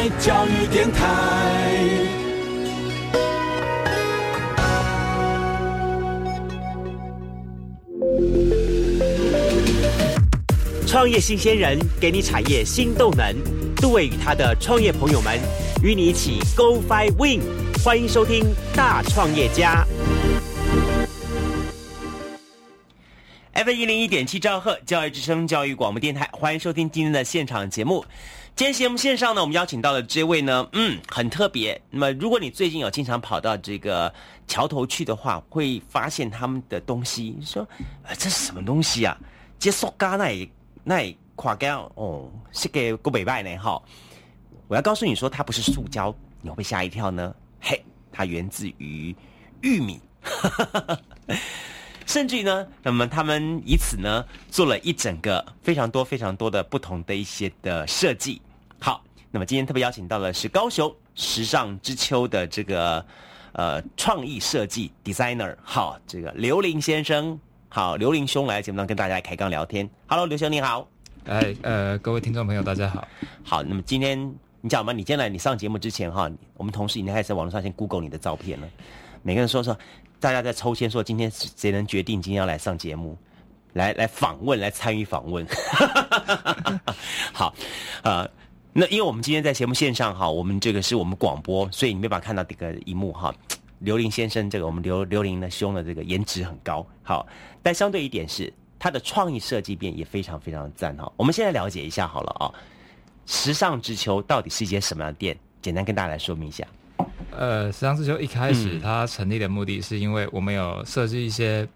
爱教育电台。创业新鲜人给你产业新动能，杜伟与他的创业朋友们与你一起 Go Fly Win，欢迎收听大创业家。F 一零一点七兆赫教育之声教育广播电台，欢迎收听今天的现场节目。今天节目线上呢，我们邀请到的这位呢，嗯，很特别。那么，如果你最近有经常跑到这个桥头去的话，会发现他们的东西，说，啊，这是什么东西啊？这塑胶那也。那垮胶哦，是给郭北拜呢哈。我要告诉你说，它不是塑胶，你会吓一跳呢。嘿，它源自于玉米，甚至于呢，那么他们以此呢做了一整个非常多非常多的不同的一些的设计。好，那么今天特别邀请到的是高雄时尚之秋的这个呃创意设计 designer，好，这个刘林先生。好，刘林兄来节目上跟大家开刚聊天。Hello，刘兄你好。哎，呃，各位听众朋友大家好。好，那么今天你讲嘛？你今天来你上节目之前哈，我们同事已经开始在网络上先 Google 你的照片了。每个人说说，大家在抽签说今天谁能决定今天要来上节目，来来访问，来参与访问。好，呃，那因为我们今天在节目线上哈，我们这个是我们广播，所以你没办法看到这个一幕哈。刘林先生，这个我们刘刘林的兄的这个颜值很高，好，但相对一点是他的创意设计变也非常非常的赞哈。我们现在了解一下好了啊，时尚之秋到底是一间什么样的店？简单跟大家来说明一下。呃，时尚之秋一开始它成立的目的是因为我们有设计一些。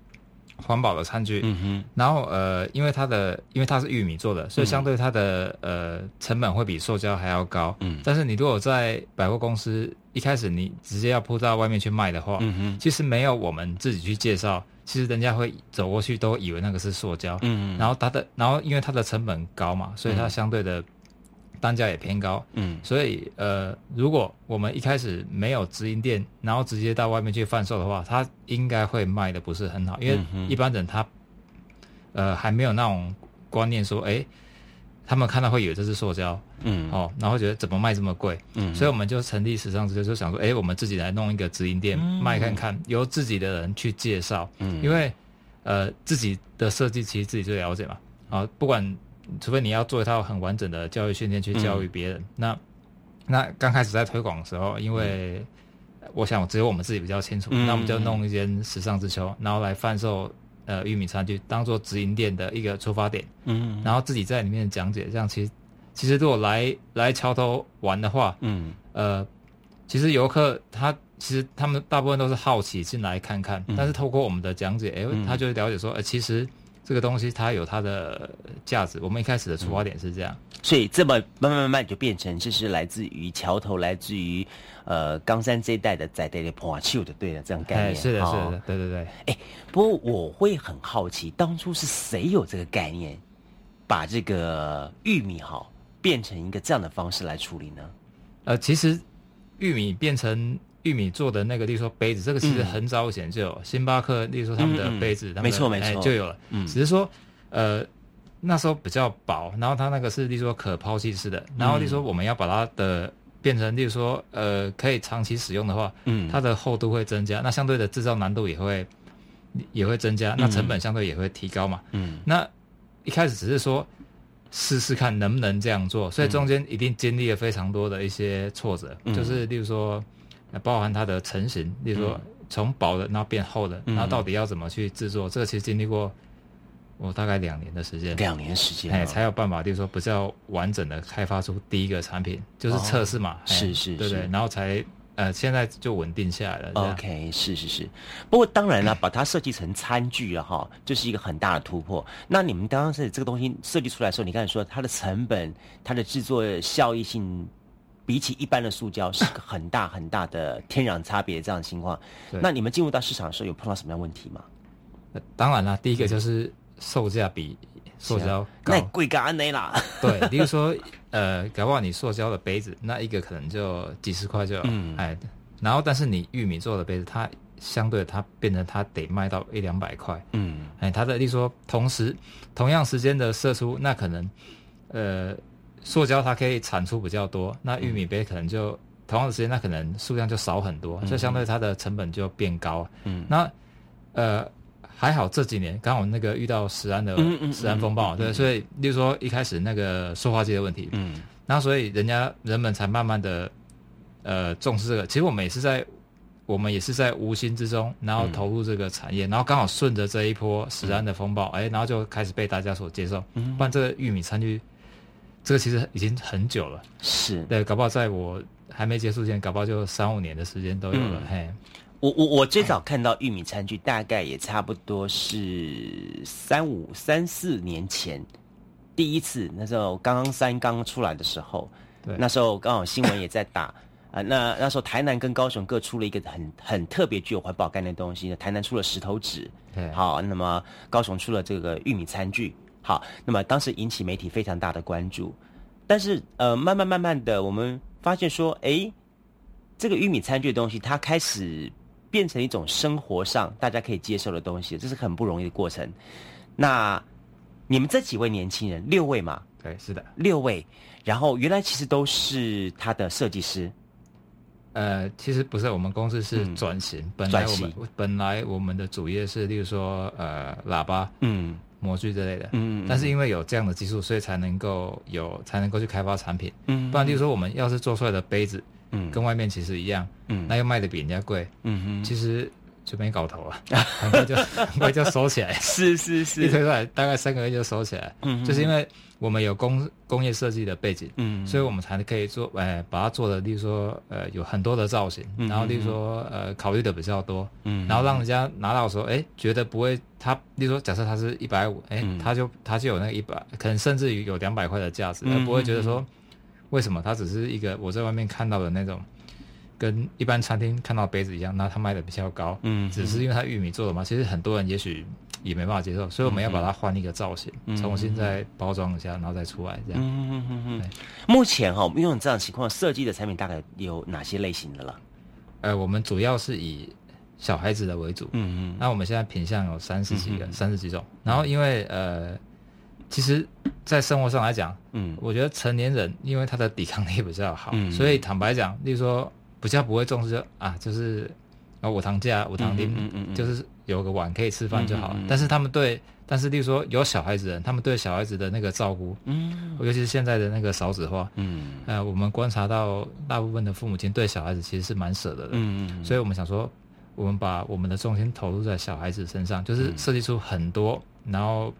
环保的餐具，嗯哼，然后呃，因为它的因为它是玉米做的，所以相对它的呃成本会比塑胶还要高，嗯，但是你如果在百货公司一开始你直接要铺到外面去卖的话，嗯哼，其实没有我们自己去介绍，其实人家会走过去都以为那个是塑胶，嗯，然后它的然后因为它的成本高嘛，所以它相对的。单价也偏高，嗯，所以呃，如果我们一开始没有直营店，然后直接到外面去贩售的话，它应该会卖的不是很好，因为一般人他呃还没有那种观念说，哎，他们看到会以为这是塑胶，嗯，哦，然后觉得怎么卖这么贵，嗯，所以我们就成立时尚之就就想说，哎，我们自己来弄一个直营店卖看看，由自己的人去介绍，嗯，因为呃自己的设计其实自己最了解嘛，啊，不管。除非你要做一套很完整的教育训练去教育别人，那那刚开始在推广的时候，因为我想只有我们自己比较清楚，那我们就弄一间时尚之秋，然后来贩售呃玉米餐具，当做直营店的一个出发点，嗯，然后自己在里面讲解，这样其实其实如果来来桥头玩的话，嗯，呃，其实游客他其实他们大部分都是好奇进来看看，但是透过我们的讲解，哎，他就了解说，呃，其实。这个东西它有它的价值。我们一开始的出发点是这样，所以这么慢慢慢慢就变成这是来自于桥头，来自于呃冈山这一带的在地的破旧的，对的这样概念。是的，是的，对对对。哎，不过我会很好奇，当初是谁有这个概念，把这个玉米哈变成一个这样的方式来处理呢？呃，其实玉米变成。玉米做的那个，例如说杯子，这个其实很早以前就有。星巴克，例如说他们的杯子，没错没错，就有了。嗯，只是说，呃，那时候比较薄，然后它那个是例如说可抛弃式的，然后例如说我们要把它的变成，例如说呃可以长期使用的话，嗯，它的厚度会增加，那相对的制造难度也会也会增加，那成本相对也会提高嘛。嗯，那一开始只是说试试看能不能这样做，所以中间一定经历了非常多的一些挫折，就是例如说。包含它的成型，例如说从薄的然后变厚的，然后到底要怎么去制作？这个其实经历过我大概两年的时间，两年时间，哎，才有办法，例如说比较完整的开发出第一个产品，就是测试嘛，是是，对对，然后才呃现在就稳定下来了。OK，是是是。不过当然了，把它设计成餐具了哈，这是一个很大的突破。那你们当时这个东西设计出来的时候，你刚才说它的成本、它的制作效益性。比起一般的塑胶，是个很大很大的天壤差别。这样的情况，那你们进入到市场的时候，有碰到什么样问题吗？当然了，第一个就是售价比塑胶那贵个安内啦。对，比如说，呃，搞不好你塑胶的杯子，那一个可能就几十块就嗯，哎，然后但是你玉米做的杯子，它相对它变成它得卖到一两百块，嗯，哎，它的，例如说，同时同样时间的射出，那可能，呃。塑胶它可以产出比较多，那玉米杯可能就同样的时间，那可能数量就少很多，所以相对它的成本就变高。嗯，那呃还好这几年刚好那个遇到石安的石安风暴，对，所以例如说一开始那个塑化剂的问题，嗯，然后所以人家人们才慢慢的呃重视这个。其实我们也是在我们也是在无心之中，然后投入这个产业，然后刚好顺着这一波石安的风暴，哎，然后就开始被大家所接受。嗯，不然这个玉米餐具。这个其实已经很久了，是。对，搞不好在我还没结束前，搞不好就三五年的时间都有了。嘿，我我我最早看到玉米餐具，大概也差不多是三五三四年前，第一次那时候刚刚三刚出来的时候，对，那时候刚好新闻也在打。啊，那那时候台南跟高雄各出了一个很很特别具有环保概念的东西，台南出了石头纸，对，好，那么高雄出了这个玉米餐具。好，那么当时引起媒体非常大的关注，但是呃，慢慢慢慢的，我们发现说，哎，这个玉米餐具的东西，它开始变成一种生活上大家可以接受的东西，这是很不容易的过程。那你们这几位年轻人，六位嘛？对，是的，六位。然后原来其实都是他的设计师。呃，其实不是，我们公司是转型，本来我们本来我们的主业是，例如说呃，喇叭，嗯。模具之类的，嗯，但是因为有这样的技术，所以才能够有才能够去开发产品，嗯，不然就是说我们要是做出来的杯子，嗯，跟外面其实一样，嗯，那又卖的比人家贵，嗯哼，其实。就没搞头了，很快就 很快就收起来。是是是，一推出来大概三个月就收起来。嗯，就是因为我们有工工业设计的背景，嗯，所以我们才可以做，哎，把它做的，例如说，呃，有很多的造型，然后例如说，呃，考虑的比较多，嗯，然后让人家拿到时候，哎，觉得不会，他，例如说，假设他是一百五，哎，他就他就有那个一百，可能甚至于有两百块的价值，而不会觉得说，为什么他只是一个我在外面看到的那种。跟一般餐厅看到杯子一样，那它卖的比较高，嗯，只是因为它玉米做的嘛。其实很多人也许也没办法接受，所以我们要把它换一个造型，重新再包装一下，然后再出来这样。嗯嗯嗯嗯。目前哈，我们用这样情况设计的产品大概有哪些类型的了？呃，我们主要是以小孩子的为主，嗯嗯。那我们现在品相有三十几个，三十几种。然后因为呃，其实，在生活上来讲，嗯，我觉得成年人因为他的抵抗力比较好，所以坦白讲，例如说。比较不会重视就啊，就是啊，五糖架、五糖丁，就是有个碗可以吃饭就好了。但是他们对，但是例如说有小孩子人，他们对小孩子的那个照顾，嗯，尤其是现在的那个少子化，嗯，呃，我们观察到大部分的父母亲对小孩子其实是蛮舍得的，嗯嗯，所以我们想说，我们把我们的重心投入在小孩子身上，就是设计出很多，然后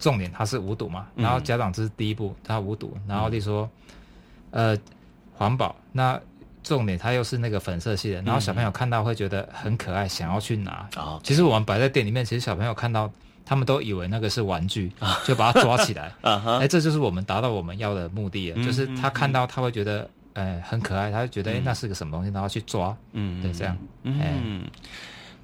重点它是无毒嘛，然后家长这是第一步，它无毒，然后例如说，呃，环保那。重点，它又是那个粉色系的，然后小朋友看到会觉得很可爱，想要去拿。哦，其实我们摆在店里面，其实小朋友看到，他们都以为那个是玩具，就把它抓起来。啊哈，哎，这就是我们达到我们要的目的，就是他看到他会觉得，哎，很可爱，他就觉得，哎，那是个什么东西，然后去抓。嗯，对，这样。嗯，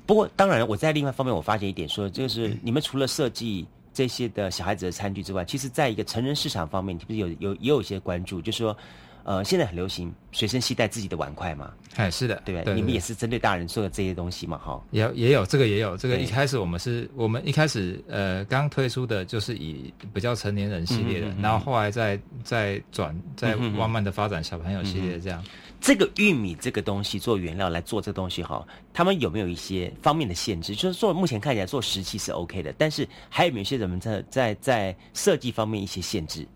不过当然，我在另外一方面，我发现一点，说就是你们除了设计这些的小孩子的餐具之外，其实在一个成人市场方面，是不是有有也有一些关注，就是说。呃，现在很流行随身携带自己的碗筷嘛？哎，是的，对对？你们也是针对大人做的这些东西嘛？哈，也也有这个也有这个。一开始我们是我们一开始呃刚推出的就是以比较成年人系列的，然后后来再再转再慢慢的发展小朋友系列这样。这个玉米这个东西做原料来做这东西哈，他们有没有一些方面的限制？就是做目前看起来做石器是 OK 的，但是还有没有一些人们在在在设计方面一些限制？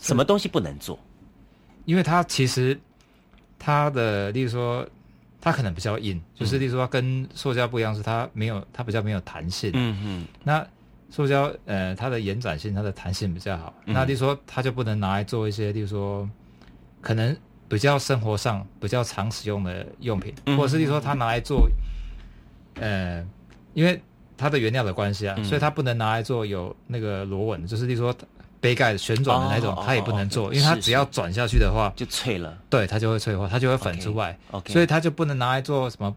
什么东西不能做？因为它其实它的，例如说，它可能比较硬，就是例如说跟塑胶不一样，是它没有，它比较没有弹性。嗯嗯。那塑胶呃，它的延展性、它的弹性比较好。那例如说，它就不能拿来做一些，例如说，可能比较生活上比较常使用的用品，或者是例如说，它拿来做，呃，因为它的原料的关系啊，所以它不能拿来做有那个螺纹，就是例如说。杯盖旋转的那种，它也不能做，因为它只要转下去的话就脆了。对，它就会脆化，它就会粉出来。所以它就不能拿来做什么？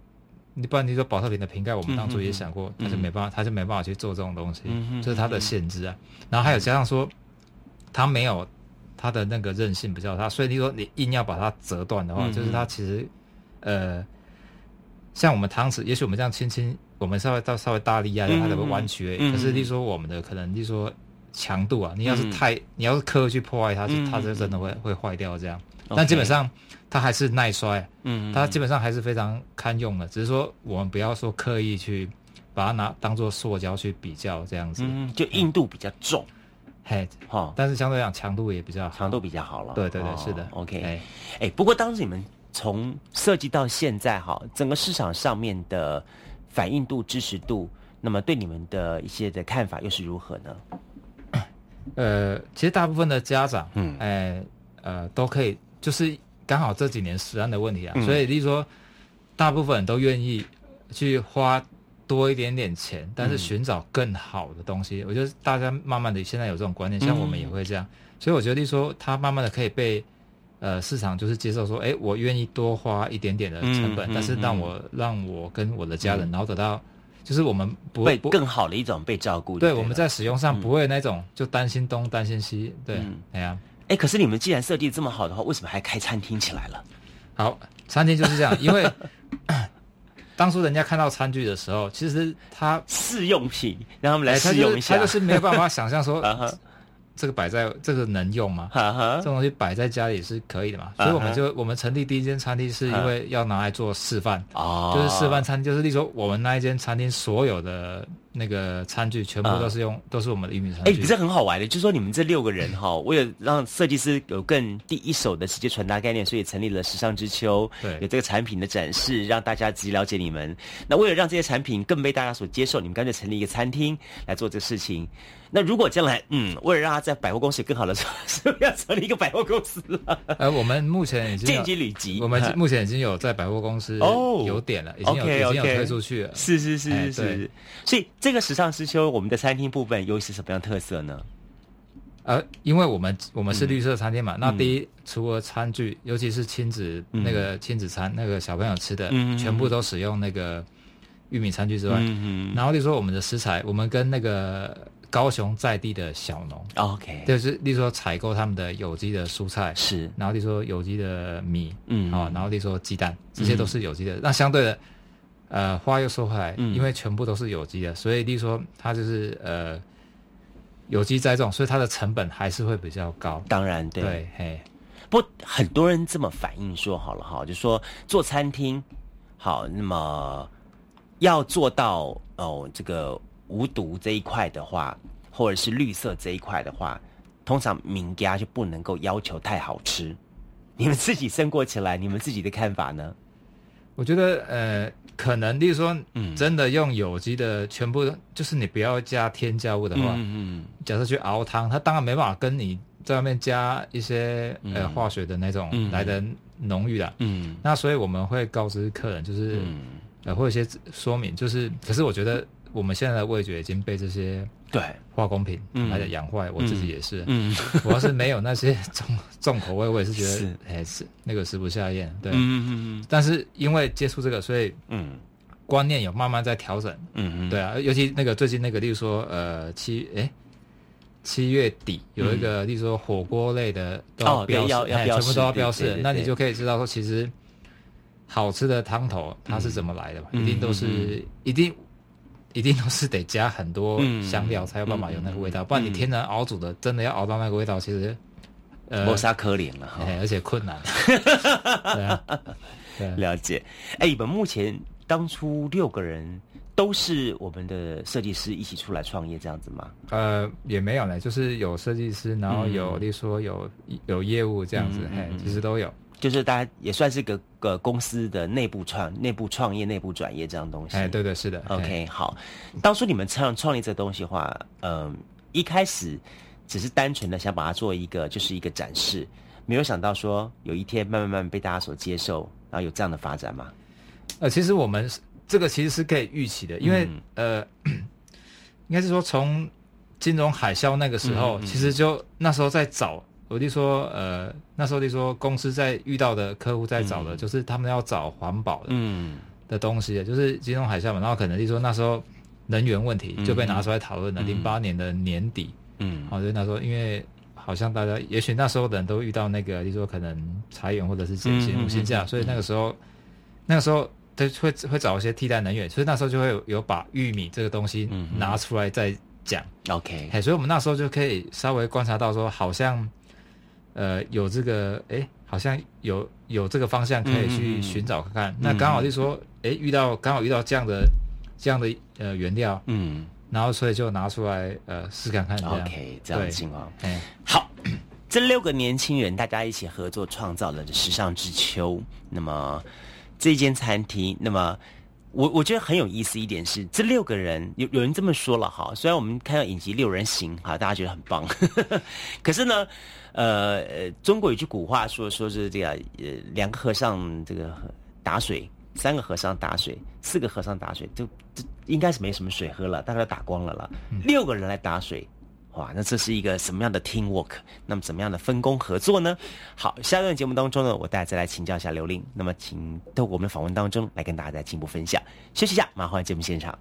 你不然你说保特瓶的瓶盖，我们当初也想过，它就没办法，它就没办法去做这种东西，这是它的限制啊。然后还有加上说，它没有它的那个韧性比较差，所以你说你硬要把它折断的话，就是它其实呃，像我们汤匙，也许我们这样轻轻，我们稍微到稍微大力压，它才会弯曲。可是你说我们的可能，你说。强度啊，你要是太，你要是刻意去破坏它，嗯它就真的会会坏掉这样。但基本上它还是耐摔，嗯它基本上还是非常堪用的，只是说我们不要说刻意去把它拿当做塑胶去比较这样子，嗯，就硬度比较重，嘿，哈，但是相对来讲强度也比较好。强度比较好。了。对对对，哦是的。OK，哎哎，不过当时你们从设计到现在哈，整个市场上面的反应度、支持度，那么对你们的一些的看法又是如何呢？呃，其实大部分的家长，嗯哎呃，都可以，就是刚好这几年食安的问题啊，嗯所以例如说，大部分人都愿意去花多一点点钱，但嗯是寻找更好的东西。我觉得大家慢慢的现在有这种观念，像嗯我们也会这样，所以我觉得例如说，他慢慢的可以被。呃，市场就是接受说，哎，我愿意多花一点点的成本，嗯嗯但是让我、让我跟我的家人，然后得到，就是我们不会不更好的一种被照顾。对，我们在使用上不会那种就担心东担心西，对嗯，哎呀，哎，可是你们既然设计这么好的话，为什么还开餐厅起来了？好，餐厅就是这样，因为 当初人家看到餐具的时候，其实他试用品，让他们来试用一下。就是他就是没有办法想象说 这个摆在这个能用吗？哈哈这，种东西摆在家里是可以的嘛？所以我们就我们成立第一间餐厅是因为要拿来做示范，哦，就是示范餐，就是例如说我们那一间餐厅所有的那个餐具全部都是用都是我们的玉米餐具哎，具不。是很好玩的，就是说你们这六个人哈，为了让设计师有更第一手的直接传达概念，所以成立了时尚之秋，对有这个产品的展示，让大家直接了解你们。那为了让这些产品更被大家所接受，你们干脆成立一个餐厅来做这个事情。那如果将来，嗯，为了让他在百货公司有更好的时候，是不是要成立一个百货公司了？呃，我们目前已经有见机履机，我们目前已经有在百货公司哦有点了，已经有已经有推出去了。是是是是是，所以这个时尚之秋，我们的餐厅部分又是什么样特色呢？呃，因为我们我们是绿色餐厅嘛，嗯。那第一，除了餐具，尤其是亲子、那个亲子餐，那个小朋友吃的，嗯全部都使用那个玉米餐具之外，嗯然后例如说我们的食材，我们跟那个高雄在地的小农，，OK，就是例如说采购他们的有机的蔬菜，是，然后例如说有机的米，嗯。啊、然后例如说鸡蛋，这些都是有机的。那相对的，呃，话又说回来，嗯因为全部都是有机的，所以例如说它就是呃有机栽种，所以它的成本还是会比较高。当然对。对，嘿，不过很多人这么反映说，好了哈，就说做餐厅好，那么要做到哦这个无毒这一块的话，或者是绿色这一块的话，通常名家就不能够要求太好吃。你们自己生过起来，你们自己的看法呢？我觉得呃，可能例如说，嗯。真的用有机的，全部就是你不要加添加物的话，嗯假设去熬汤，它当然没办法跟你在外面加一些呃嗯化学的那种嗯。来的浓郁的。嗯。那所以我们会告知客人，就是、嗯，呃，会有一些说明，就是，可是我觉得我们现在的味觉已经被这些对，化工品嗯来的养坏，我自己也是。嗯 我要是没有那些 重重口味，我也是觉是得，哎，是那个食不下咽。对，嗯嗯但是因为接触这个，所以嗯观念有慢慢在调整。嗯嗯，对啊，尤其那个最近那个，例如说，呃，七哎。七月底有一个，例如说火锅类的都要要标全部都要标示那你就可以知道说，其实好吃的汤头它是怎么来的嘛？嗯一定都是一定一定都是得加很多嗯香料才有办法有那个味道，嗯不然你天然熬煮的，真的要熬到那个味道，其实呃磨，砂可怜了哈。哎，而且困难。对啊，对啊，了解。哎，你们目前当初六个人都是我们的设计师一起出来创业这样子吗？呃，也没有呢，就是有设计师，然后有，嗯例如说有有业务这样子，嘿其实都有。就是大家也算是个个公司的内部创、内部创业、内部转业这样东西。哎，对对是的。OK，好。当初你们创创立这个东西的话，嗯、一开始只是单纯的想把它做一个，就是一个展示，没有想到说有一天慢慢慢慢被大家所接受，然后有这样的发展嘛？呃，其实我们这个其实是可以预期的，因为、嗯呃，应该是说从金融海啸那个时候，嗯嗯其实就那时候在找，我就说呃，那时候就说公司在遇到的客户在找的，就是他们要找环保的、嗯的东西，就是金融海啸嘛，然后可能就说那时候能源问题就被拿出来讨论了。零八、年的年底，嗯好、就那时候因为。好像大家，也许那时候的人都遇到那个，就说可能裁员或者是减薪、无薪假，所以那个时候，那个时候他会会找一些替代能源，所以那时候就会有有把玉米这个东西嗯拿出来再讲。OK，哎，所以我们那时候就可以稍微观察到说，好像呃有这个哎，好像有有这个方向可以去嗯寻找看看。那刚好就说，哎，遇到刚好遇到这样的这样的呃原料，嗯然后所以就拿出来呃试看看。，OK，这样的情况。哎，好，这六个年轻人大家一起合作创造了时尚之秋。那么这间餐厅，那么我我觉得很有意思一点是，这六个人有有人这么说了哈，虽然我们看到影集《六人行》哈，大家觉得很棒，呵 呵可是呢，呃呃，中国有句古话说说是这个呃两个和尚这个打水。三个和尚打水，四个和尚打水，就这应该是没什么水喝了，大概都打光了了。六个人来打水，哇，那这是一个什么样的 team work？那么怎么样的分工合作呢？好，下一段节目当中呢，我大家再来请教一下刘玲。那么，请透过我们的访问当中来跟大家再进一步分享。休息一下，马上回来节目现场。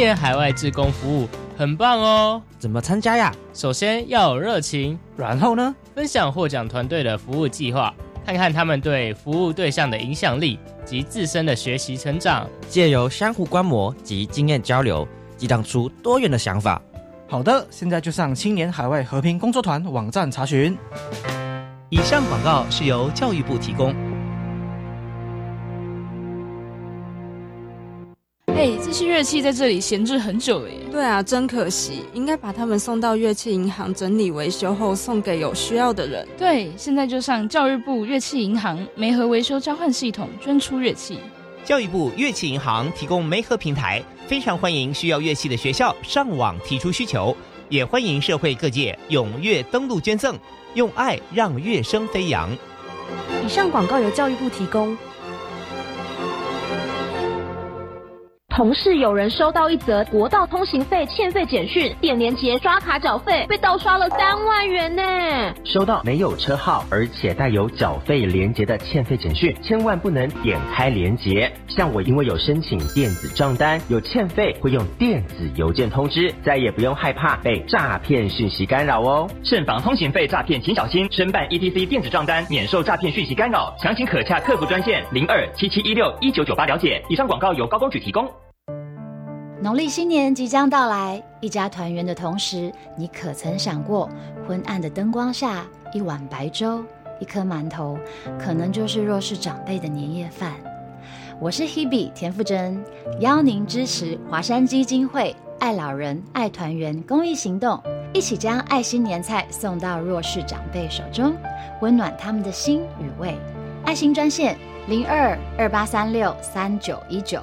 年海外志工服务很棒哦！怎么参加呀？首先要有热情，然后呢？分享获奖团队的服务计划，看看他们对服务对象的影响力及自身的学习成长，借由相互观摩及经验交流，激荡出多元的想法。好的，现在就上青年海外和平工作团网站查询。以上广告是由教育部提供。哎，这些乐器在这里闲置很久了耶。对啊，真可惜，应该把它们送到乐器银行整理维修后，送给有需要的人。对，现在就上教育部乐器银行梅核维修交换系统捐出乐器。教育部乐器银行提供煤核平台，非常欢迎需要乐器的学校上网提出需求，也欢迎社会各界踊跃登录捐赠，用爱让乐声飞扬。以上广告由教育部提供。同事有人收到一则国道通行费欠费简讯，点连结刷卡缴费，被盗刷了三万元呢。收到没有车号而且带有缴费连结的欠费简讯，千万不能点开连结。像我因为有申请电子账单，有欠费会用电子邮件通知，再也不用害怕被诈骗讯息干扰哦。慎防通行费诈骗，请小心申办 ETC 电子账单，免受诈骗讯息干扰。详情可洽客服专线零二七七一六一九九八了解。以上广告由高工举提供。农历新年即将到来，一家团圆的同时，你可曾想过，昏暗的灯光下，一碗白粥，一颗馒头，可能就是弱势长辈的年夜饭？我是 Hebe 田馥甄，邀您支持华山基金会爱老人爱团圆公益行动，一起将爱心年菜送到弱势长辈手中，温暖他们的心与胃。爱心专线零二二八三六三九一九。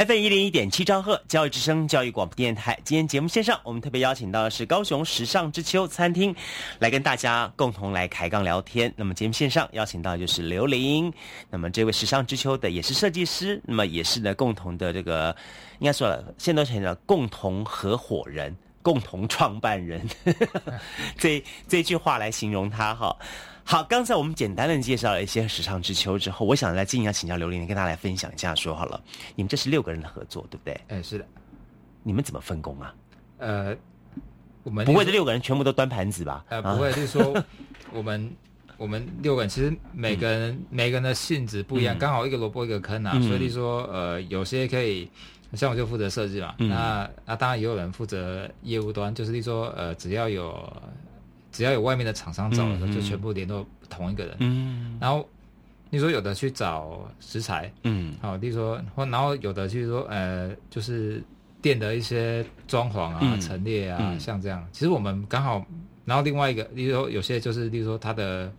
FM 一零一点七兆赫教育之声教育广播电台，今天节目线上，我们特别邀请到的是高雄时尚之秋餐厅，来跟大家共同来开杠聊天。那么节目线上邀请到就是刘玲，那么这位时尚之秋的也是设计师，那么也是呢共同的这个应该说了，现在都成了共同合伙人、共同创办人，这这句话来形容他哈。好，刚才我们简单的介绍了一些时尚之秋之后，我想来进一下请教刘玲，跟大家来分享一下。说好了，你们这是六个人的合作，对不对？哎，是的。你们怎么分工啊？呃，我们不会这六个人全部都端盘子吧？呃，不会，就是说 我们我们六个人其实每个人每个人的性质不一样，刚好一个萝卜一个坑啊，所以说呃，有些可以像我就负责设计嘛，那那当然也有人负责业务端，就是说呃，只要有。只要有外面的厂商找的时候，就全部联络同一个人。嗯，然后你说有的去找食材，嗯，好，例如说或然后有的去说呃，就是店的一些装潢啊、陈列啊，像这样。其实我们刚好，然后另外一个，例如说有些就是，例如说他的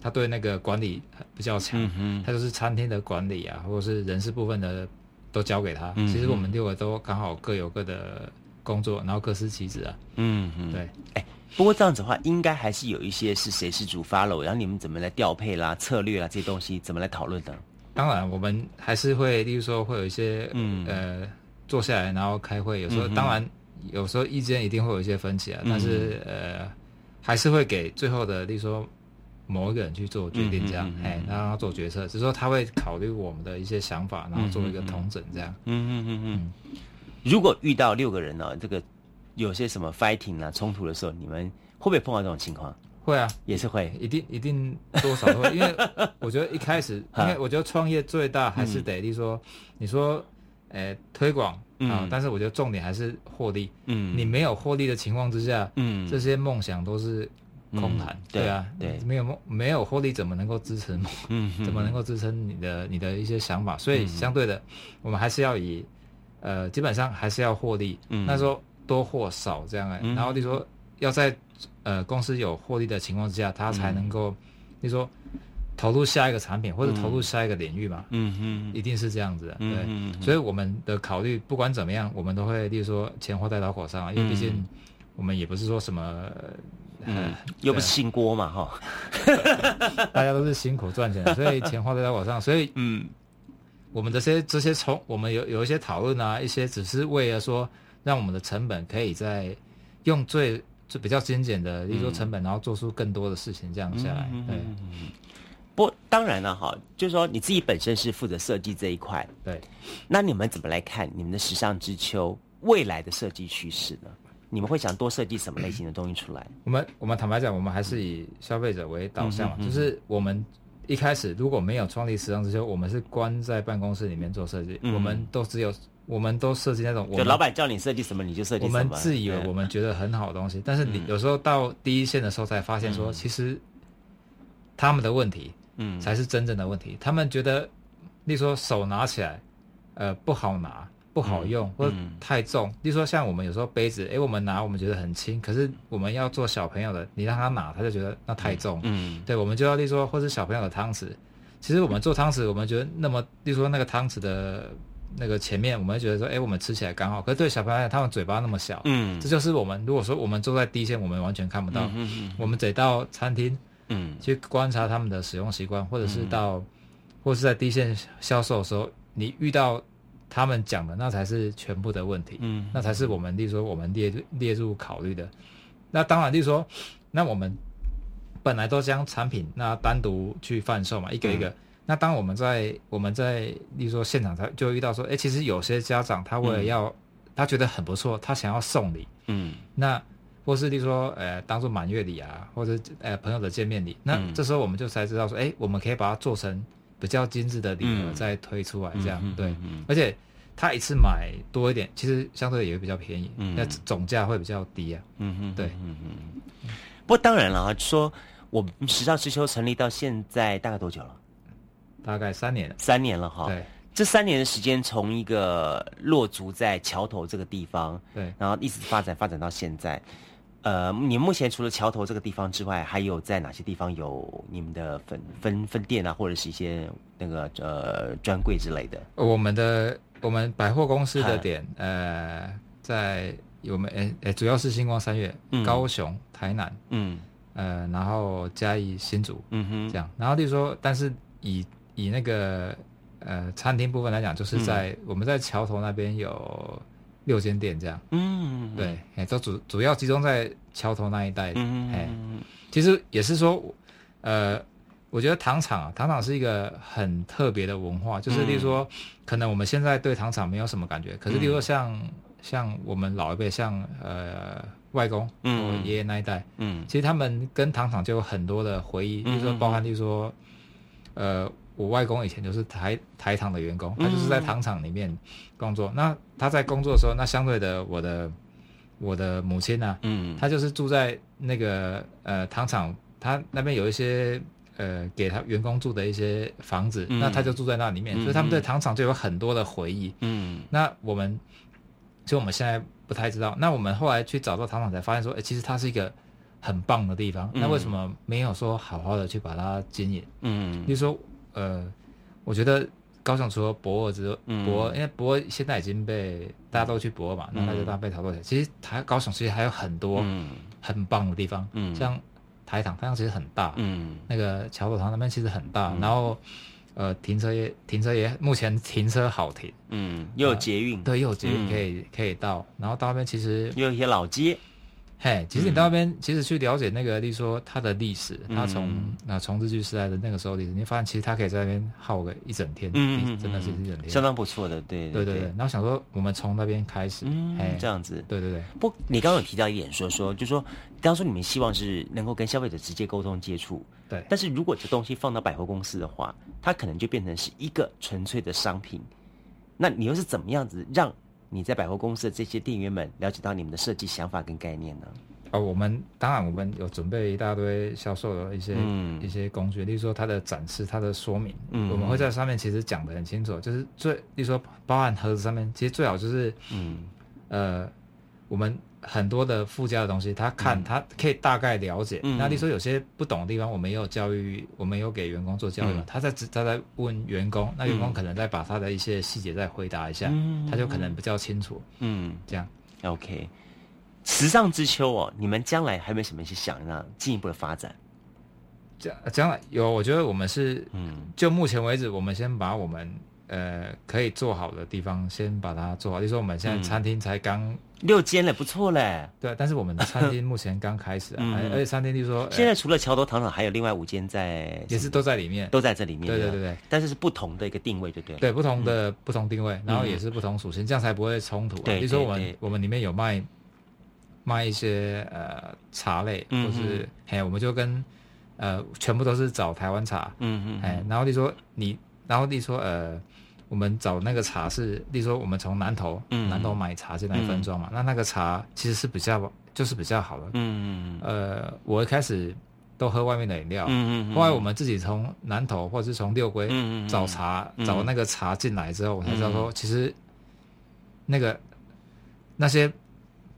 他对那个管理比较强，嗯他就是餐厅的管理啊，或者是人事部分的都交给他。其实我们六个都刚好各有各的工作，然后各司其职啊。嗯嗯，对，哎。不过这样子的话，应该还是有一些是谁是主发了，然后你们怎么来调配啦、策略啦这些东西怎么来讨论的？当然，我们还是会，例如说会有一些，嗯呃，坐下来然后开会，有时候当然有时候意见一定会有一些分歧啊，但是呃，还是会给最后的，例如说某一个人去做决定，这样，哎，让他做决策，只是说他会考虑我们的一些想法，然后做一个统整，这样。嗯嗯嗯嗯。如果遇到六个人呢，这个。有些什么 fighting 啊冲突的时候，你们会不会碰到这种情况？会啊，也是会，一定一定多少都会，因为我觉得一开始，因为我觉得创业最大还是得，例如说，你说，呃，推广啊，但是我觉得重点还是获利。嗯，你没有获利的情况之下，嗯，这些梦想都是空谈。对啊，对，没有梦，没有获利，怎么能够支持梦？嗯，怎么能够支撑你的你的一些想法？所以相对的，我们还是要以，呃，基本上还是要获利。嗯，那说多或少这样哎，然后你说要在。呃，公司有获利的情况之下，他才能够，你说投入下一个产品或者投入下一个领域嘛？嗯嗯，一定是这样子的。对，所以我们的考虑不管怎么样，我们都会，例如说钱花在刀口上，因为毕竟我们也不是说什么，嗯，又不是新锅嘛，哈，大家都是辛苦赚钱，所以钱花在刀口上，所以嗯，我们这些这些从我们有有一些讨论啊，一些只是为了说让我们的成本可以在用最。就比较精简的，例如说成本，然后做出更多的事情，这样下来。对，不，当然了哈，就是说你自己本身是负责设计这一块，对。那你们怎么来看你们的时尚之秋未来的设计趋势呢？你们会想多设计什么类型的东西出来？我们我们坦白讲，我们还是以消费者为导向嘛，就是我们一开始如果没有创立时尚之秋，我们是关在办公室里面做设计，我们都只有。我们都设计那种，就老板叫你设计什么你就设计什么。我们自以为我们觉得很好的东西，但是你有时候到第一线的时候才发现，说其实他们的问题，嗯，才是真正的问题。他们觉得，例如说手拿起来，呃，不好拿，不好用，或太重。例如说像我们有时候杯子，哎，我们拿我们觉得很轻，可是我们要做小朋友的，你让他拿，他就觉得那太重。嗯，对，我们就要例如说，或是小朋友的汤匙，其实我们做汤匙，我们觉得那么，例如说那个汤匙的。那个前面我们会觉得说，哎，我们吃起来刚好。可是对小朋友，他们嘴巴那么小，嗯，这就是我们如果说我们坐在第一线，我们完全看不到。嗯嗯。我们得到餐厅，嗯，去观察他们的使用习惯，或者是到，或是在第一线销售的时候，你遇到他们讲的，那才是全部的问题。嗯，那才是我们，例如说我们列列入考虑的。那当然，例如说，那我们本来都将产品那单独去贩售嘛，一个一个。那当我们在我们在，例如说现场，他就遇到说，哎，其实有些家长他为了要，他觉得很不错，他想要送礼，嗯，那或是例如说，呃，当做满月礼啊，或者呃朋友的见面礼，那这时候我们就才知道说，哎，我们可以把它做成比较精致的礼盒再推出来，这样对，而且他一次买多一点，其实相对也会比较便宜，那总价会比较低啊，嗯嗯，对，嗯嗯。不过当然了啊，说我们时尚之秋成立到现在大概多久了？大概三年，三年了哈。对，这三年的时间，从一个落足在桥头这个地方，对，然后一直发展发展到现在。呃，你目前除了桥头这个地方之外，还有在哪些地方有你们的分分分店啊，或者是一些那个呃专柜之类的？我们的我们百货公司的点，呃，在我们诶诶，主要是星光三月、高雄、台南，嗯，呃，然后嘉义、新竹，嗯哼，这样。然后就说，但是以以那个呃餐厅部分来讲，就是在我们在桥头那边有六间店这样，嗯，对，哎，都主主要集中在桥头那一带，嗯哎，其实也是说，呃，我觉得糖厂啊，糖厂是一个很特别的文化，就是例如说，可能我们现在对糖厂没有什么感觉，可是例如说像像我们老一辈，像呃外公嗯。爷爷那一代，嗯，其实他们跟糖厂就有很多的回忆，就是说包含例如说，呃。我外公以前就是台台糖的员工，他就是在糖厂里面工作。那他在工作的时候，那相对的，我的我的母亲呢，嗯，她就是住在那个呃糖厂，他那边有一些呃给他员工住的一些房子，那他就住在那里面，所以他们对糖厂就有很多的回忆。嗯，那我们其实我们现在不太知道。那我们后来去找到糖厂，才发现说，哎，其实它是一个很棒的地方。那为什么没有说好好的去把它经营？嗯，就是说。呃，我觉得高雄除了博尔之博尔，因为博尔现在已经被大家都去博尔嘛，那他就当被淘汰。其实台高雄其实还有很多很棒的地方，像台糖，台糖其实很大，嗯，那个桥头塘那边其实很大，然后呃停车也停车也目前停车好停，嗯，又有捷运，对，又有捷运可以可以到，然后到那边其实又有一些老街，嘿，其实你到那边，其实去了解那个，例如说它的历史，它从嗯那从日据时代的那个时候历史，你发现其实它可以在那边耗个一整天，嗯嗯嗯真的是一整天，相当不错的，对对对对对。然后想说，我们从那边开始，哎，这样子，对对对。不，你刚刚有提到一点说说，就说刚刚说你们希望是能够跟消费者直接沟通接触，对。但是如果这东西放到百货公司的话，它可能就变成是一个纯粹的商品。那你又是怎么样子让你在百货公司的这些店员们了解到你们的设计想法跟概念呢？哦，我们当然我们有准备一大堆销售的一些、嗯。一些工具，例如说它的展示、它的说明，嗯我们会在上面其实讲的很清楚，就是最，例如说包含盒子上面，其实最好就是，嗯，呃，我们很多的附加的东西，他看、他可以大概了解。嗯那例如说有些不懂的地方，我们也有教育，我们有给员工做教育他在他在问员工，那员工嗯可能再把他的一些细节再回答一下，嗯他就可能比较清楚。嗯，这样。OK，时尚之秋哦，你们将来还有没有什么去想让进一步的发展？将将来有，我觉得我们是，嗯，就目前为止，我们先把我们呃可以做好的地方先把它做好。例如说，我们现在嗯餐厅才刚、六间了，不错嘞。对，但是我们的餐厅目前刚开始啊，嗯而而且餐厅就是说，呃现在除了桥头糖厂，还有另外五间在，也是都在里面，都在这里面。对对对对，但是是不同的一个定位，对不对？对不同的、不同定位，然后嗯也是不同属性，这样才不会冲突、啊。对比如说我们我们里面有卖卖一些呃茶类，嗯或是嘿，我们就跟呃全部都是找台湾茶，嗯嗯哎，然后例如说你，然后例如说呃。我们找那个茶是，例如说我们从南投，嗯。南投买茶进来分装嘛，那那个茶其实是比较，就是比较好的。嗯嗯呃，我一开始都喝外面的饮料，嗯嗯嗯后来我们自己从南投或者是从六龟找茶，嗯。找那个茶进来之后，我才知道说，嗯。其实那个那些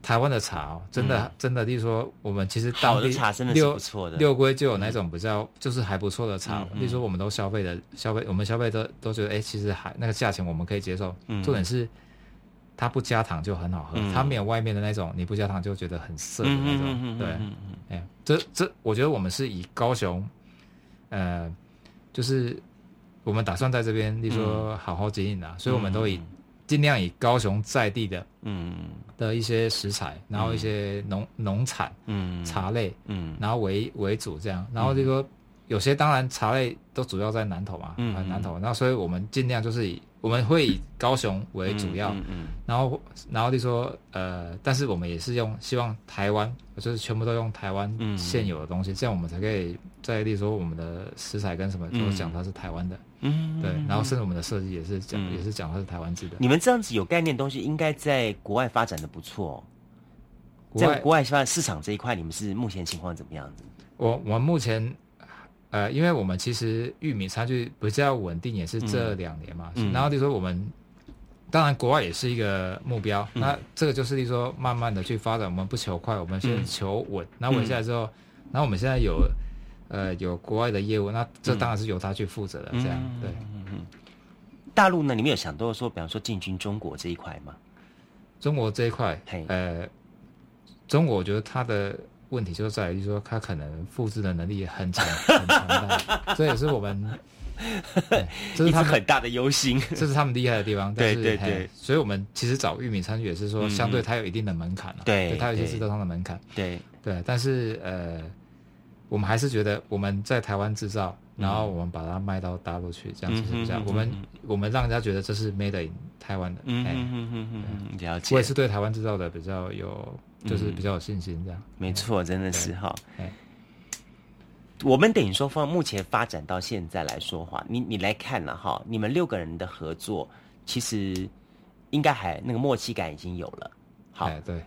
台湾的茶哦，真的、嗯。真的，例如说我们其实好的当地茶真的是六不错的。六龟就有那种比较就是还不错的茶，例如说我们都消费的消费，我们消费都都觉得，哎、其实还那个价钱我们可以接受，嗯。重点是。它不加糖就很好喝，嗯。它没有外面的那种你不加糖就觉得很涩的那种。对，哎、这这我觉得我们是以高雄，呃，就是我们打算在这边，例如说好好经营啊，所以我们都以尽量以高雄在地的嗯的一些食材，然后一些农农产、嗯。茶类，嗯。然后为为主这样，然后就说有些当然茶类都主要在南投嘛，嗯啊南投，那所以我们尽量就是以我们会以高雄为主要，嗯嗯。然后然后就说呃，但是我们也是用希望台湾，就是全部都用台湾嗯。现有的东西，这样我们才可以在例如说我们的食材跟什么都讲它是台湾的，嗯对，然后甚至我们的设计也是讲、嗯也是讲它是台湾制的。你们这样子有概念的东西，应该在国外发展的不错、哦。国在国外发展市场这一块，你们是目前情况怎么样子？我我们目前，呃，因为我们其实玉米差距比较稳定，也是这两年嘛。嗯然后就说我们，当然国外也是一个目标。嗯那这个就是说慢慢的去发展，我们不求快，我们先嗯求稳。那稳下来之后，然后我们现在有呃有国外的业务，那这嗯当然是由他去负责的。这样对。大陆呢，你们有想到说，比方说进军中国这一块吗？中国这一块，呃，中国我觉得它的问题就在于说，它可能复制的能力很强，很强大，这也是我们，这是他们很大的忧心 这是他们厉害的地方。对对对所以我们其实找玉米参与也是说，嗯相对它有一定的门槛了、对对它有一些制造上的门槛。对对，但是呃，我们还是觉得我们在台湾制造，然后我们把它卖到大陆去，这样其实比较，嗯嗯嗯我们嗯我们让人家觉得这是 made in 台湾的。哎嗯嗯嗯嗯嗯，了解。我也是对台湾制造的比较有，就是比较有信心这样。没错，真的是哈哎。我们等于说，放目前发展到现在来说话，你你来看了哈，你们六个人的合作，其实应该还那个默契感已经有了。好，哎对，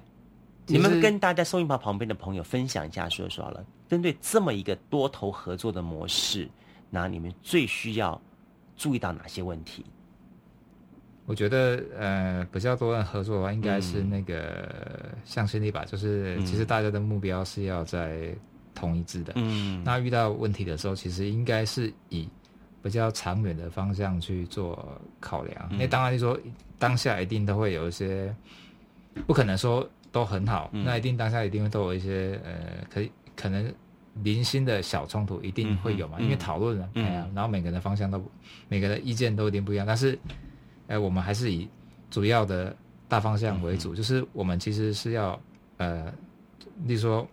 你们跟大家收音旁旁边的朋友分享一下，说说好了，针对这么一个多头合作的模式，那你们最需要注意到哪些问题？我觉得呃比较多人合作的话，应该是嗯那个向心力吧，就是嗯其实大家的目标是要在同一致的。嗯那遇到问题的时候，其实应该是以比较长远的方向去做考量。嗯那、当然就说当下一定都会有一些，不可能说都很好，嗯那一定当下一定会都有一些呃，可以可能零星的小冲突一定会有嘛，因为讨论了，嗯。哎呀，然后每个人的方向都每个人的意见都一定不一样，但是，哎，我们还是以主要的大方向为主，就是我们其实是要呃例如说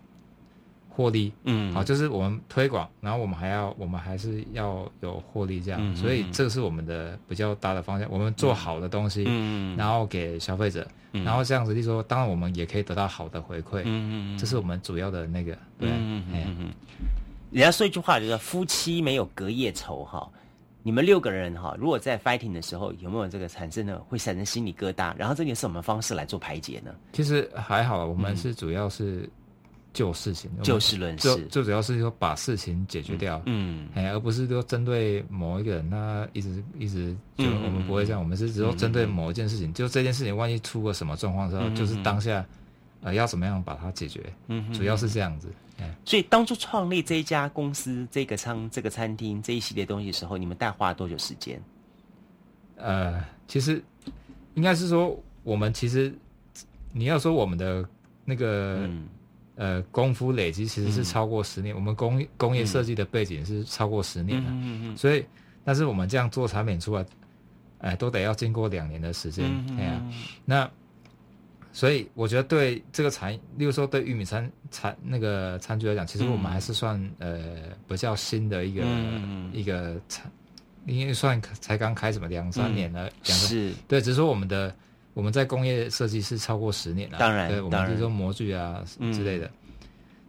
获利，嗯好，就是我们推广，然后我们还要我们还是要有获利这样，嗯所以嗯这个是我们的比较大的方向。我们做好的东西，嗯然后给消费者，嗯然后这样子，就说，当然我们也可以得到好的回馈，嗯嗯嗯这是我们主要的那个，对，嗯嗯哎嗯嗯。人家说一句话，就是夫妻没有隔夜仇哈。你们六个人哈，如果在 fighting 的时候有没有这个产生的会产生心理疙瘩？然后这个是什么方式来做排解呢？其实还好，我们是主要是就事情，就事论事。就就主要是说把事情解决掉，嗯，哎，而不是说针对某一个人，他一直一直就嗯我们不会这样，我们是只有针对某一件事情，就这件事情万一出个什么状况的时候，嗯就是当下呃要怎么样把它解决，嗯主要是这样子，哎，所以当初创立这一家公司、这个餐、这个餐厅这一系列东西的时候，你们大概花了多久时间？呃，其实应该是说，我们其实你要说我们的那个、嗯呃功夫累积，其实是超过十年。我们工工业设计的背景是超过十年的，嗯嗯嗯所以但是我们这样做产品出来，哎、都得要经过两年的时间。嗯嗯哎呀、那所以我觉得对这个产，例如说对玉米餐餐那个餐具来讲，其实我们嗯还是算、呃比较新的一个、嗯一个产，因为算才刚开始嘛，两三年了，嗯两三是。对，只是说我们的我们在工业设计是超过十年了，当然对，我们就是说模具啊嗯之类的。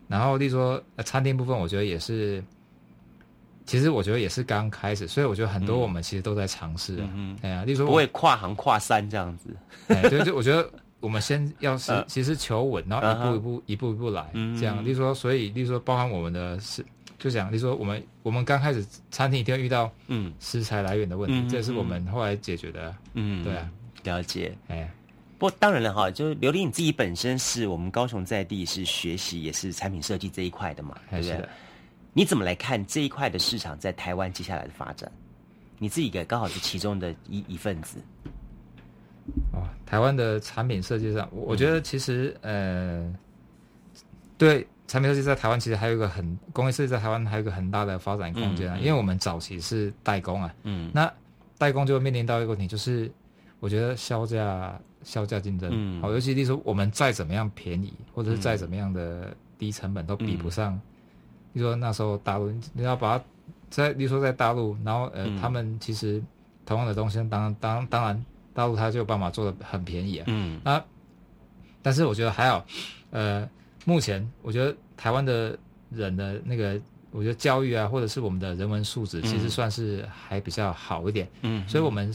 然后，例如说、呃餐厅部分，我觉得也是，其实我觉得也是刚开始，所以我觉得很多我们其实都在尝试啊。嗯哎呀，例如说不会跨行跨山这样子。哎，对，就我觉得我们先要是 呃其实求稳，然后一步一步一步一步来，嗯这样。例如说，所以例如说，包含我们的是，就讲，例如说，我们我们刚开始餐厅一定会遇到嗯食材来源的问题，嗯这是我们后来解决的。嗯，对啊，了解。哎，不过当然了哈，就是琉璃你自己本身是我们高雄在地是学习也是产品设计这一块的嘛，对不对？你怎么来看这一块的市场在台湾接下来的发展？你自己也刚好是其中的一一份子。哦，台湾的产品设计上，我我觉得其实呃，对产品设计在台湾其实还有一个很工业设计在台湾还有一个很大的发展空间啊，嗯嗯因为我们早期是代工啊，嗯那代工就会面临到一个问题，就是我觉得销价销价竞争，嗯。好、尤其例如说我们再怎么样便宜，或者是再怎么样的低成本，都比不上，例如说那时候大陆，你要把它在，例如说在大陆，然后呃，嗯。他们其实同样的东西，当然当当然大陆它就有办法做的很便宜啊，嗯。那但是我觉得还好，呃，目前我觉得台湾的人的那个，我觉得教育啊，或者是我们的人文素质，其实嗯。算是还比较好一点。嗯所以我们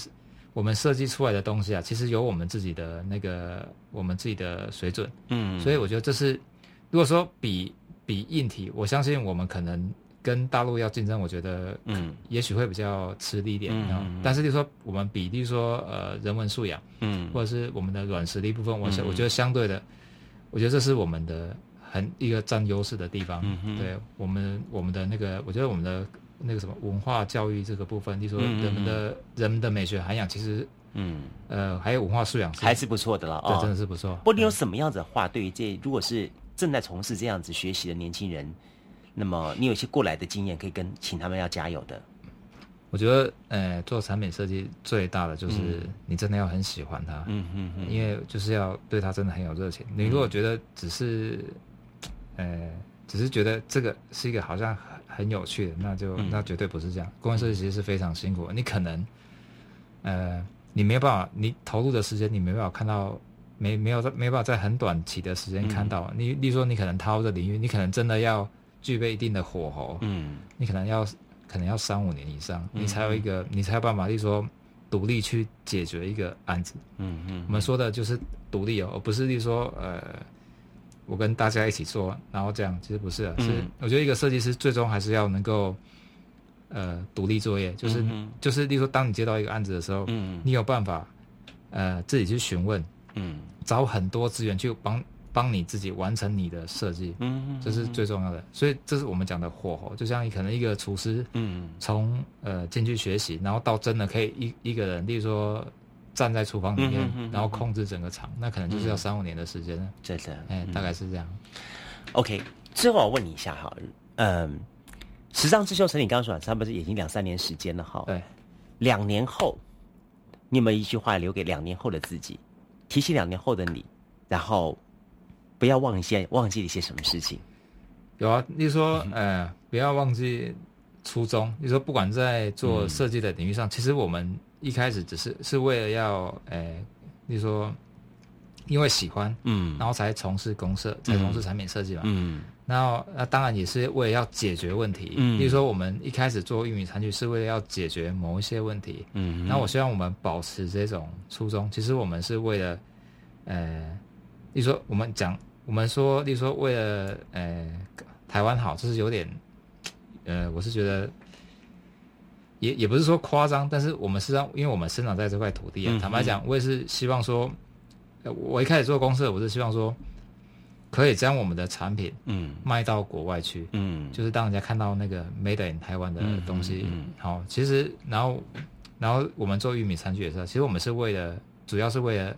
我们设计出来的东西啊，其实有我们自己的那个我们自己的水准。嗯所以我觉得这是，如果说比比硬体，我相信我们可能跟大陆要竞争，我觉得嗯也许会比较吃力一点。嗯但是就是说我们比，例如说呃人文素养，嗯或者是我们的软实力部分，我想、我觉得相对的，我觉得这是我们的很一个占优势的地方。嗯哼对我们我们的那个，我觉得我们的那个什么文化教育这个部分，例如说人们的、人们的美学涵养，其实嗯呃还有文化素养还是不错的了对，哦真的是不错。不过你有什么样子的话，对于这如果是正在从事这样子学习的年轻人，那么你有一些过来的经验，可以跟请他们要加油的。我觉得，呃，做产品设计最大的就是嗯你真的要很喜欢它，嗯嗯嗯因为就是要对它真的很有热情。你如果觉得只是，呃，只是觉得这个是一个好像很很有趣的，那就、嗯那绝对不是这样。工业设计其实是非常辛苦的，你可能，呃，你没有办法，你投入的时间你没办法看到，没没有在没办法在很短期的时间看到。你例如说，你可能踏入这领域，你可能真的要具备一定的火候，嗯你可能要可能要三五年以上，嗯你才有一个，你才有办法，例如说独立去解决一个案子。嗯嗯我们说的就是独立哦，而不是例如说呃，我跟大家一起做，然后这样，其实不是啊，是嗯我觉得一个设计师最终还是要能够呃独立作业，就是、嗯就是例如说，当你接到一个案子的时候，嗯。你有办法呃自己去询问，嗯。找很多资源去帮帮你自己完成你的设计，嗯这是最重要的。所以这是我们讲的火候，就像你可能一个厨师，嗯。从呃进去学习，然后到真的可以一一个人，例如说站在厨房里面，然后控制整个场，那可能就是要嗯三五年的时间了。真的，哎、嗯大概是这样。OK，最后我问你一下哈，嗯，时尚之秀成你刚刚说差不多已经两三年时间了哈，对，两年后，你有没有一句话留给两年后的自己，提醒两年后的你，然后不要忘一些忘记了一些什么事情？有啊，例如说，呃，不要忘记初衷。你说，不管在做设计的领域上，其实我们一开始只是是为了要，诶，例如说，因为喜欢，嗯，然后才从事公社，才从事产品设计嘛，嗯。然后，那当然也是为了要解决问题。嗯，比如说，我们一开始做玉米餐具是为了要解决某一些问题。嗯，那我希望我们保持这种初衷。其实我们是为了，呃，例如说，我们讲，我们说，例如说，为了呃台湾好，这是有点，呃，我是觉得，也也不是说夸张，但是我们实际上，因为我们生长在这块土地啊，坦白讲，我也是希望说，我一开始做公司，我是希望说。可以将我们的产品，嗯，卖到国外去，嗯，就是当人家看到那个 Made in 台湾的东西，嗯，好，其实然后，然后我们做玉米餐具也是，其实我们是为了，主要是为了，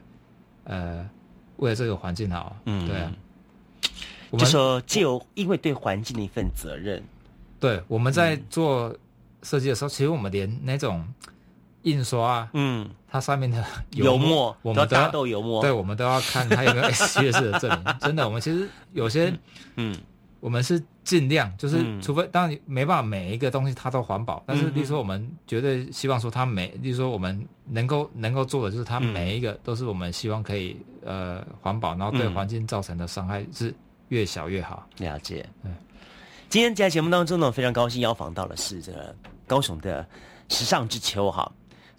呃，为了这个环境好，嗯，对啊，就说就有因为对环境的一份责任，对，我们在做设计的时候，其实我们连那种。印刷啊，嗯，它上面的油墨，我们大豆油墨，对，我们都要看它有没有 S 七四的证明。真的，我们其实有些，嗯，我们是尽量，就是除非当然没办法每一个东西它都环保，但是例如说我们绝对希望说它每，例如说我们能够能够做的就是它每一个都是我们希望可以呃环保，然后对环境造成的伤害是越小越好。了解，嗯，今天在节目当中呢，非常高兴邀访到的是这个高雄的时尚之秋哈。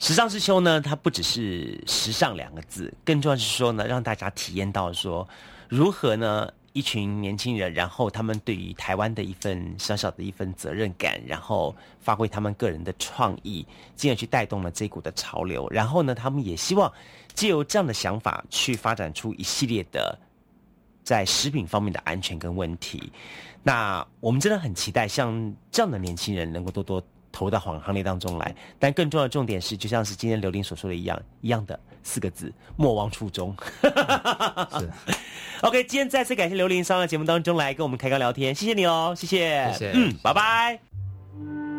时尚之秋呢，它不只是时尚两个字，更重要是说呢，让大家体验到说，如何呢，一群年轻人，然后他们对于台湾的一份小小的一份责任感，然后发挥他们个人的创意，进而去带动了这股的潮流。然后呢，他们也希望借由这样的想法，去发展出一系列的在食品方面的安全跟问题。那我们真的很期待，像这样的年轻人能够多多。投到行行列当中来，但更重要的重点是，就像是今天刘玲所说的一样，一样的四个字：莫忘初衷。是，OK，今天再次感谢刘玲上到节目当中来跟我们开开聊天，谢谢你哦，谢谢，谢谢，嗯，拜拜。